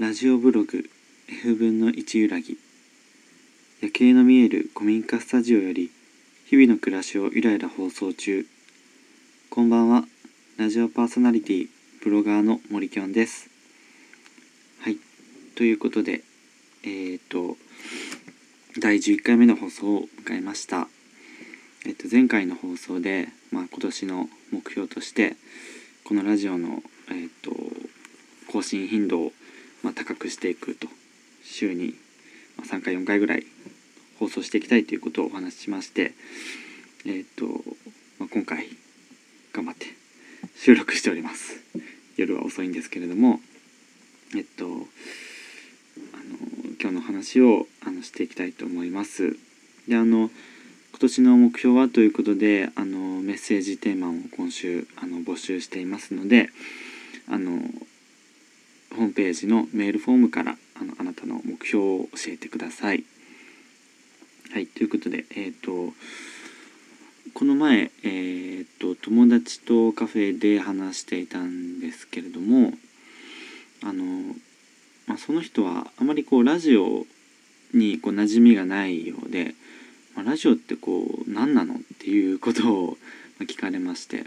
ラジオブログ F 分の1揺らぎ夜景の見える古民家スタジオより日々の暮らしをゆらゆら放送中。こんばんは。ラジオパーソナリティブロガーの森きょんです。はい。ということでえっ、と第11回目の放送を迎えました。えっ、と前回の放送で、まあ、今年の目標としてこのラジオのえっ、と更新頻度を、まあ、高くしていくと週に3回4回ぐらい放送していきたいということをお話ししましてえっ、と、まあ、今回頑張って収録しております。夜は遅いんですけれどもえっとあの今日の話をあのしていきたいと思います。であの今年の目標はということであのメッセージテーマを今週あの募集していますのであのホームページのメールフォームからあのあなたの目標を教えてください。はいということでえっ、ー、とこの前、えーと、友達とカフェで話していたんですけれどもあの、まあ、その人はあまりこうラジオにこう馴染みがないようで、まあ、ラジオってこう何なのっていうことを聞かれまして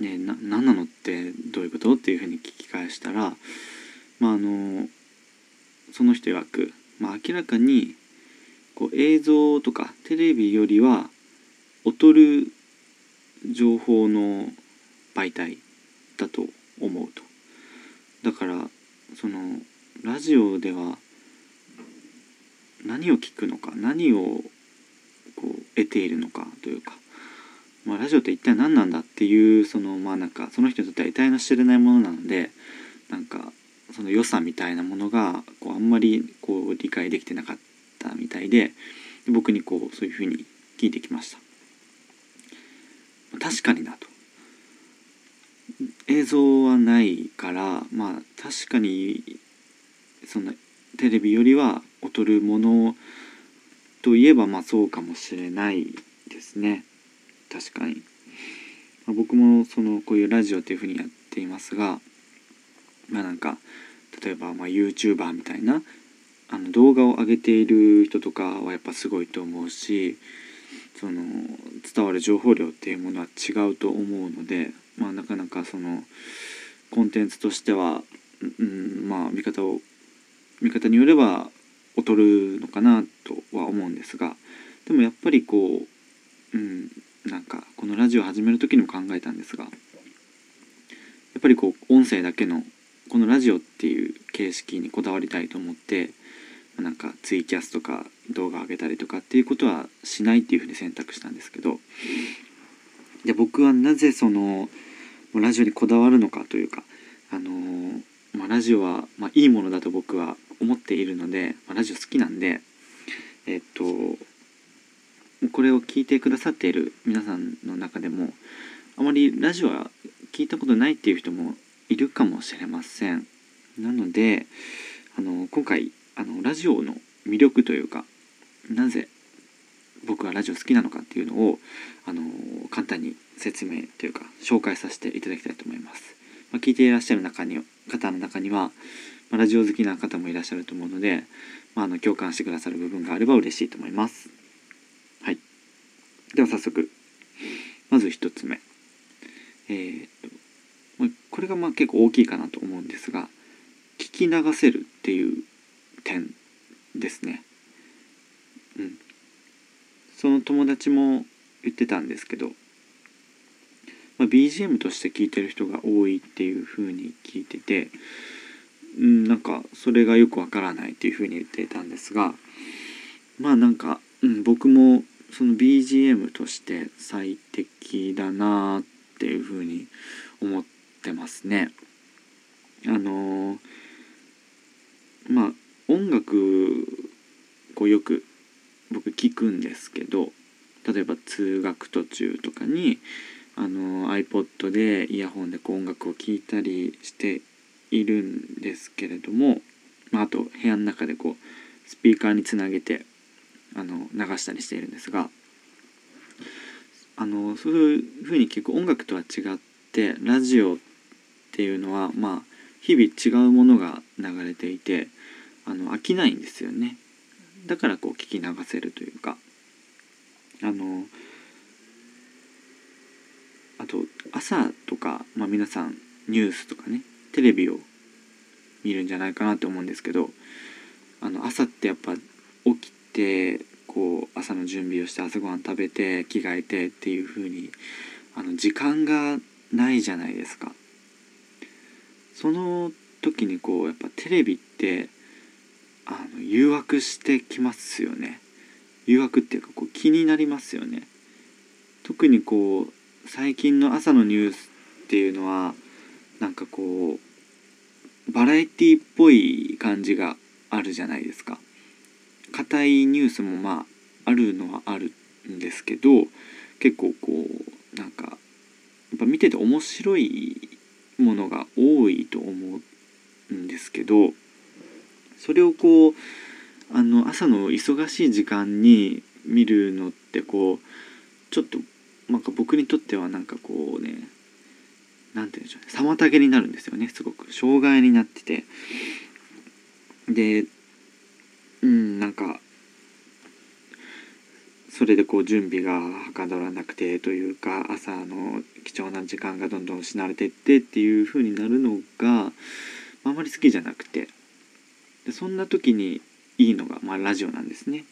ね、な何なのってどういうこと？っていうふうに聞き返したら、まあ、あのその人曰く、まあ、明らかにこう映像とかテレビよりは劣る情報の媒体だと思うと。だからそのラジオでは何を聞くのか何をこう得ているのかというかまあ、ラジオって一体何なんだっていうそのまあなんかその人にとっては得体の知れないものなのでなんかその良さみたいなものがこうあんまりこう理解できてなかったみたいで僕にこうそういうふうに聞いてきました確かになと映像はないからまあ確かにそのテレビよりは劣るものといえばまあそうかもしれないですね。確かに、まあ、僕もそのこういうラジオっていうふうにやっていますがまあなんか例えばまあ YouTuber みたいなあの動画を上げている人とかはやっぱすごいと思うしその伝わる情報量っていうものは違うと思うのでまあなかなかそのコンテンツとしては、うん、まあ見方を見方によれば劣るのかなとは思うんですがでもやっぱりこう、うん、なんかこのラジオ始める時にも考えたんですがやっぱりこう音声だけのこのラジオっていう形式にこだわりたいと思ってなんかツイキャスとか動画上げたりとかっていうことはしないっていうふうに選択したんですけどで僕はなぜそのラジオにこだわるのかというかあの、まあ、ラジオは、まあ、いいものだと僕は思っているので、ラジオ好きなんでえっとこれを聞いてくださっている皆さんの中でもあまりラジオは聞いたことないっていう人もいるかもしれません。なのであの今回あのラジオの魅力というかなぜ僕がラジオ好きなのかっていうのをあの簡単に説明というか紹介させていただきたいと思います、まあ、聞いていらっしゃる中に方の中には、まあ、ラジオ好きな方もいらっしゃると思うので、まあ、あの共感してくださる部分があれば嬉しいと思います。では早速まず1つ目。えー、っとこれがまあ結構大きいかなと思うんですが聞き流せるっていう点ですね。うん。その友達も言ってたんですけど、まあ、BGM として聞いてる人が多いっていう風に聞いててうんなんかそれがよくわからないっていう風に言ってたんですがまあなんか、うん、僕もその BGM として最適だなっていうふうに思ってますね。あのー、まあ音楽こうよく僕聞くんですけど例えば通学途中とかにあの iPod でイヤホンでこう音楽を聴いたりしているんですけれども、まあ、あと部屋の中でこうスピーカーにつなげてあの流したりしているんですがあのそういうふうに結構音楽とは違ってラジオっていうのはまあ日々違うものが流れていてあの飽きないんですよね。だからこう聞き流せるというか。あのあと朝とか、まあ、皆さんニュースとかねテレビを見るんじゃないかなと思うんですけどあの朝ってやっぱ起きてこう朝の準備をして朝ごはん食べて着替えてっていう風にあに時間がないじゃないですか。その時にこうやっぱテレビってあの誘惑してきますよね。誘惑っていうかこう気になりますよね。特にこう最近の朝のニュースっていうのはなんかこうバラエティっぽい感じがあるじゃないですか。硬いニュースもまああるのはあるんですけど結構こうなんかやっぱ見てて面白いものが多いと思うんですけどそれをこうあの朝の忙しい時間に見るのってこうちょっとなんか僕にとってはなんかこうね何て言うんでしょうね妨げになるんですよねすごく。障害になってて。でうんなんかそれでこう準備がはかどらなくてというか朝の貴重な時間がどんどん失われてってっていう風になるのがあんまり好きじゃなくてでそんな時にいいのが、まあ、ラジオなんですね。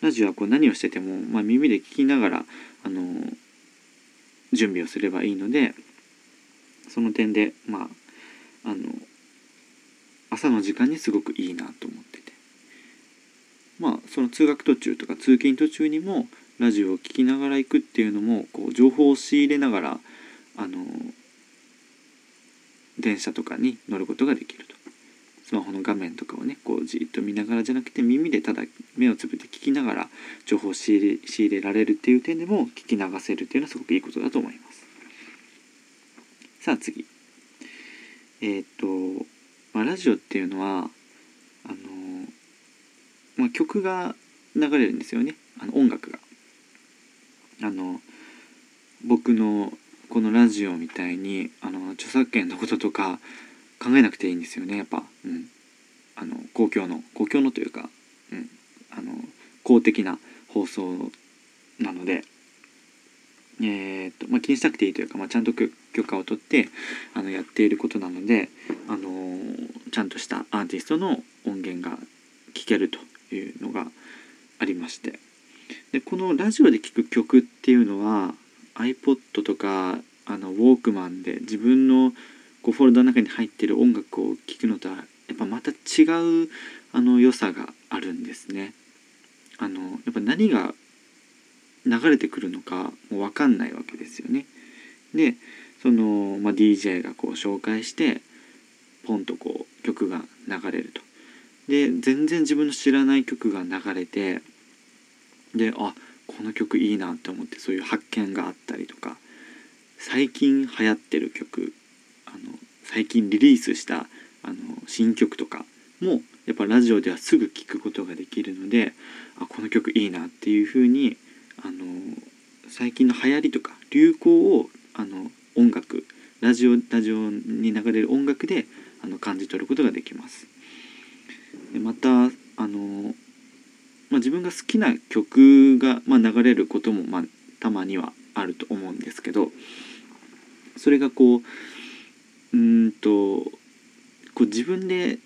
ラジオはこう何をしてても、まあ、耳で聞きながらあの準備をすればいいのでその点でまああの朝の時間にすごくいいなと思っててまあその通学途中とか通勤途中にもラジオを聴きながら行くっていうのもこう情報を仕入れながらあの電車とかに乗ることができると。スマホの画面とかをねこうじっと見ながらじゃなくて耳でただ目をつぶって聞きながら情報を仕入れ仕入れられるっていう点でも聞き流せるっていうのはすごくいいことだと思います。さあ次。えっ、と、まあ、ラジオっていうのはまあ、曲が流れるんですよね。あの音楽が。あの僕のこのラジオみたいにあの著作権のこととか考えなくていいんですよねやっぱ、うん、あの公共の公共のというか、うん、あの公的な放送なので、えーとまあ、気にしなくていいというか、まあ、ちゃんと許可を取ってあのやっていることなので、あのちゃんとしたアーティストの音源が聴けると。いうのがありましてでこのラジオで聴く曲っていうのは iPod とかあのウォークマンで自分のこうフォルダの中に入ってる音楽を聴くのとはやっぱまた違うあの良さがあるんですね。あのやっぱ何が流れてくるのかもう分かんないわけですよね。でその、まあ、DJ がこう紹介してポンとこう曲が流れると。で全然自分の知らない曲が流れてであこの曲いいなって思ってそういう発見があったりとか最近流行ってる曲あの最近リリースしたあの新曲とかもやっぱラジオではすぐ聴くことができるのであこの曲いいなっていう風にあの最近の流行りとか流行をあの音楽ラジオラジオに流れる音楽であの感じ取ることができます。でまたあの、まあ、自分が好きな曲が、まあ、流れることも、まあ、たまにはあると思うんですけどそれがこううんとこう自分で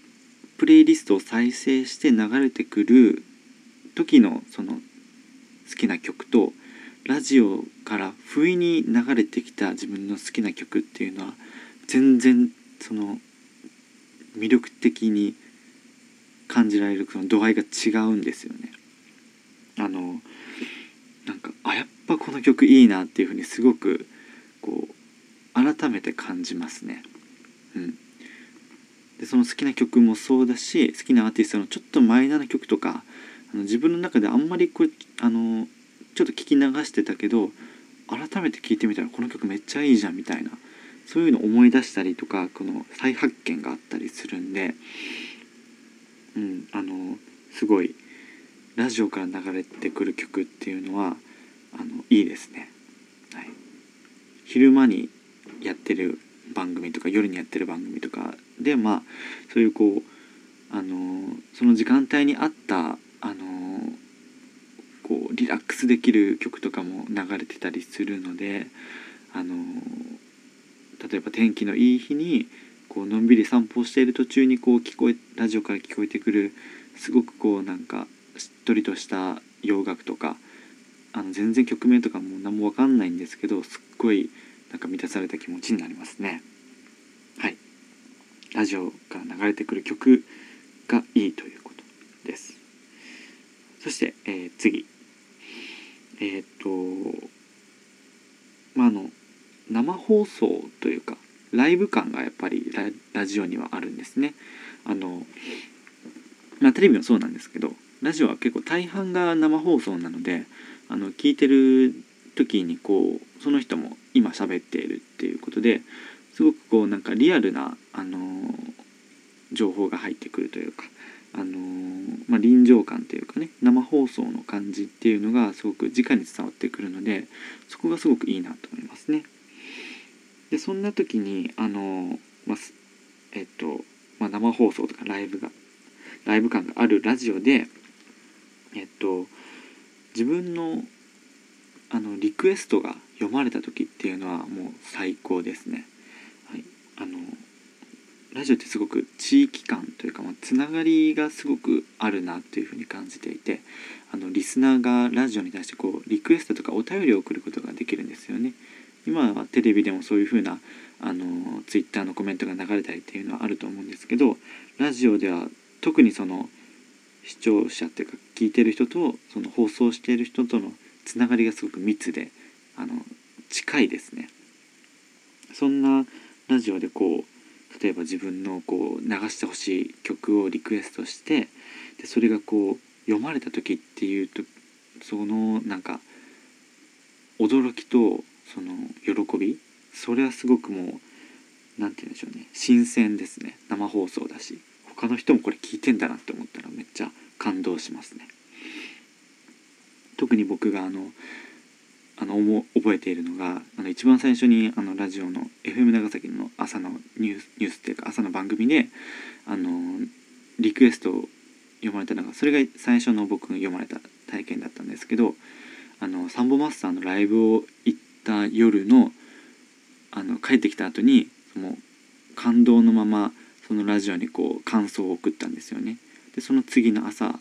プレイリストを再生して流れてくる時のその好きな曲とラジオから不意に流れてきた自分の好きな曲っていうのは全然その魅力的に感じられるその度合いが違うんですよね。あのなんかあやっぱこの曲いいなっていうふうにすごくこう改めて感じますね。うん、でその好きな曲もそうだし好きなアーティストのちょっとマイナーな曲とかあの自分の中であんまりこうあのちょっと聞き流してたけど改めて聴いてみたらこの曲めっちゃいいじゃんみたいなそういうの思い出したりとかこの再発見があったりするんで、うん、あのすごいラジオから流れてくる曲っていうのはあのいいですね。はい、昼間にやってる番組とか夜にやってる番組とかでまあそういうこうあのその時間帯に合ったあのこうリラックスできる曲とかも流れてたりするのであの例えば天気のいい日にこうのんびり散歩している途中にこう聞こえラジオから聞こえてくるすごくこうなんかしっとりとした洋楽とかあの全然曲名とかも何も分かんないんですけどすっごいなんか満たされた気持ちになりますね。はいラジオから流れてくる曲がいいということです。そして、えー、次えっ、とまああの生放送というかライブ感がやっぱりラジオにはあるんですね。あのまあ、テレビもそうなんですけどラジオは結構大半が生放送なのであの聞いてる時にこうその人も今喋っているっていうことですごくこうなんかリアルな、あの情報が入ってくるというか、あのまあ、臨場感というかね生放送の感じっていうのがすごく直に伝わってくるのでそこがすごくいいなと思いますね。でそんな時にあの、まあ、えっと、まあ、生放送とかライブがライブ感があるラジオでえっと自分のあのリクエストが読まれた時っていうのはもう最高ですね。はい、あのラジオってすごく地域感というか、まあ、つながりがすごくあるなというふうに感じていてあのリスナーがラジオに対してこうリクエストとかお便りを送ることができるんですよね。今はテレビでもそういうふうなあのツイッターのコメントが流れたりっていうのはあると思うんですけどラジオでは特にその視聴者っていうか聞いてる人とその放送している人とのつながりがすごく密であの近いですね。そんなラジオでこう例えば自分のこう流してほしい曲をリクエストしてでそれがこう読まれた時っていうとそのなんか驚きとその喜びそれはすごくもう何て言うんでしょうね。新鮮ですね。生放送だし。他の人もこれ聞いてんだなって思ったらめっちゃ感動しますね。特に僕があのあの覚えているのがあの一番最初にあのラジオの FM 長崎の朝のニュースニュースっていうか朝の番組であのリクエストを読まれたのがそれが最初の僕が読まれた体験だったんですけどあのサンボマスターのライブを行った夜のあの帰ってきた後にその感動のままそのラジオにこう感想を送ったんですよね。でその次の朝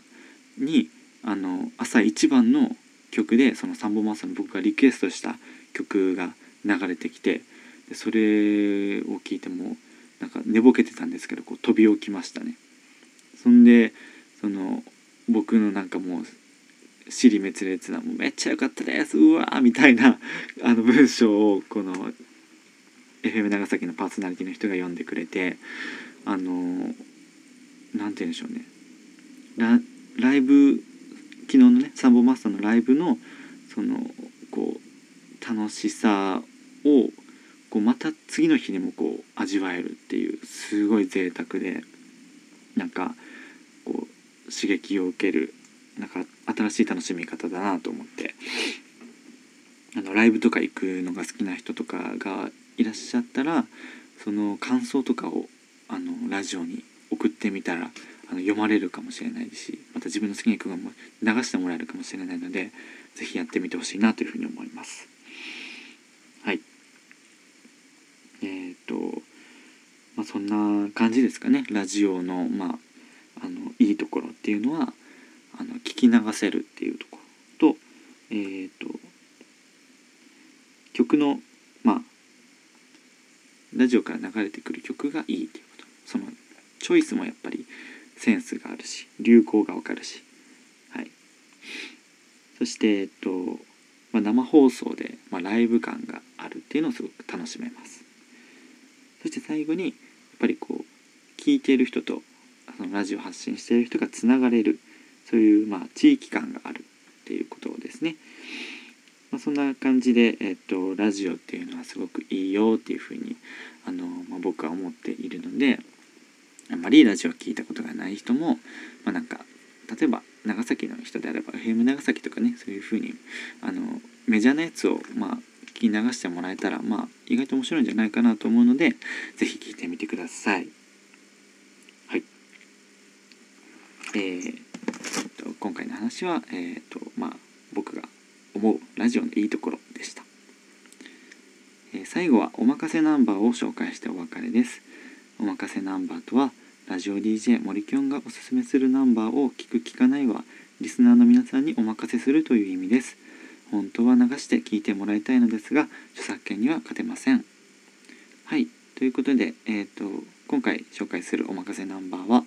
にあの朝一番の曲でそのサンボマスターの僕がリクエストした曲が流れてきてでそれを聞いてもなんか寝ぼけてたんですけどこう飛び起きましたね。そんでその僕のなんかもう尻滅裂な「もうめっちゃ良かったですうわ!」みたいなあの文章をこの FM 長崎のパーソナリティの人が読んでくれてあの何て言うんでしょうねラライブ昨日のねサンボマスターのライブのそのこう楽しさをこうまた次の日にもこう味わえるっていうすごい贅沢でなんかこう刺激を受けるなんか新しい楽しみ方だなと思って。あのライブとか行くのが好きな人とかがいらっしゃったらその感想とかをあのラジオに送ってみたらあの読まれるかもしれないしまた自分の好きな曲が流してもらえるかもしれないので是非やってみてほしいなというふうに思います。はい。えー、っとまあそんな感じですかね。ラジオのまああのいいところっていうのはき流せるっていうとことえー、っと曲のまあラジオから流れてくる曲がいいということ。そのチョイスもやっぱりセンスがあるし流行がわかるし。はい。そしてえっと、まあ、生放送で、まあ、ライブ感があるっていうのをすごく楽しめます。そして最後にやっぱりこう聞いている人とそのラジオ発信している人がつながれる。そういうまあ地域感があるっていうことですね。まあ、そんな感じで、えっと、ラジオっていうのはすごくいいよっていうふうにあの、まあ、僕は思っているのであんまりラジオ聞いたことがない人も、まあ、なんか例えば長崎の人であれば FM 長崎とかねそういうふうにあのメジャーなやつを、まあ、聞き流してもらえたらまあ意外と面白いんじゃないかなと思うので是非聞いてみてください。はい。えー、今回の話はえっ、ー、とまあ僕が思うラジオのいいところでした。えー、最後はおまかせナンバーを紹介してお別れです。おまかせナンバーとはラジオ DJ 森きょんがおすすめするナンバーを聞く聞かないはリスナーの皆さんにお任せするという意味です。本当は流して聞いてもらいたいのですが著作権には勝てません。はいということで、えーと、今回紹介するおまかせナンバーは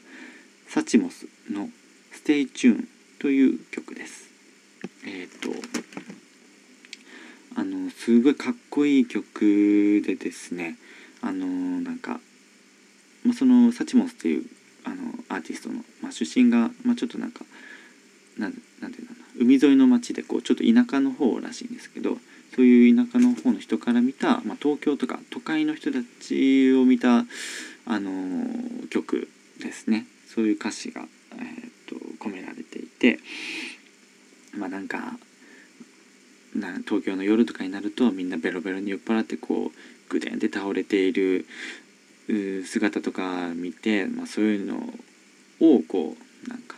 サチモスの「Stay Tune」という曲です。えっ、ー、とあのすごいかっこいい曲でですねあのなんか、まあ、そのサチモスっていうあのアーティストの、まあ、出身が、まあ、ちょっとなんかなんなんていうのかな海沿いの町でこうちょっと田舎の方らしいんですけどそういう田舎の方の人から見た、まあ、東京とか都会の人たちを見た、あの、曲ですねそういう歌詞が、えー、られていてまあなんかな東京の夜とかになるとみんなベロベロに酔っ払ってこうぐでんって倒れている姿とか見て、まあ、そういうのをこうなんか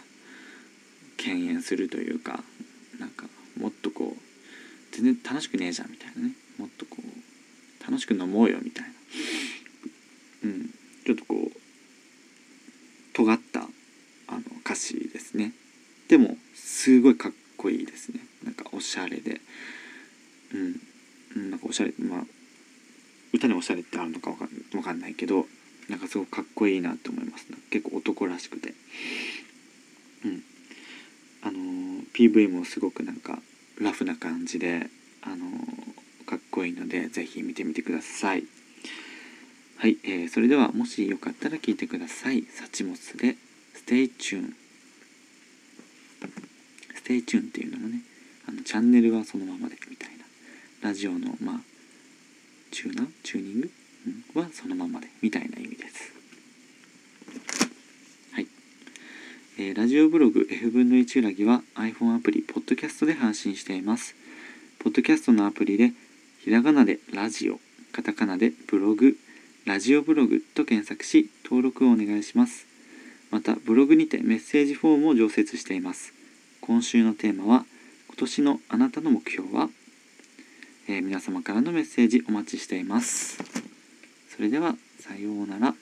敬遠するというかなんかもっとこう全然楽しくねえじゃんみたいなね。もっとこう楽しく飲もうよみたいな。うん。ちょっとこう尖ったあの歌詞ですねでもすごいかっこいいですねなんかおしゃれでうんなんかおしゃれまあにおしゃれってあるのかわかんかんないけどなんかすごくかっこいいなと思います。結構男らしくて。うん。あの PV もすごくなんかラフな感じで、あのかっこいいので是非見てみてください。はい、えー、それではもしよかったら聞いてください。サチモスで「Stay Tune」「Stay Tune」っていうのもねあのチャンネルはそのままでみたいな。ラジオのまあチューナーチューニング、うん、はそのままで。みたいな意味です。はい。えー、ラジオブログ F 分の1裏木は iPhone アプリ、ポッドキャストで配信しています。ポッドキャストのアプリで、ひらがなでラジオ、カタカナでブログ、ラジオブログと検索し、登録をお願いします。また、ブログにてメッセージフォームを常設しています。今週のテーマは、今年のあなたの目標は、えー、皆様からのメッセージお待ちしています。それでは、さようなら。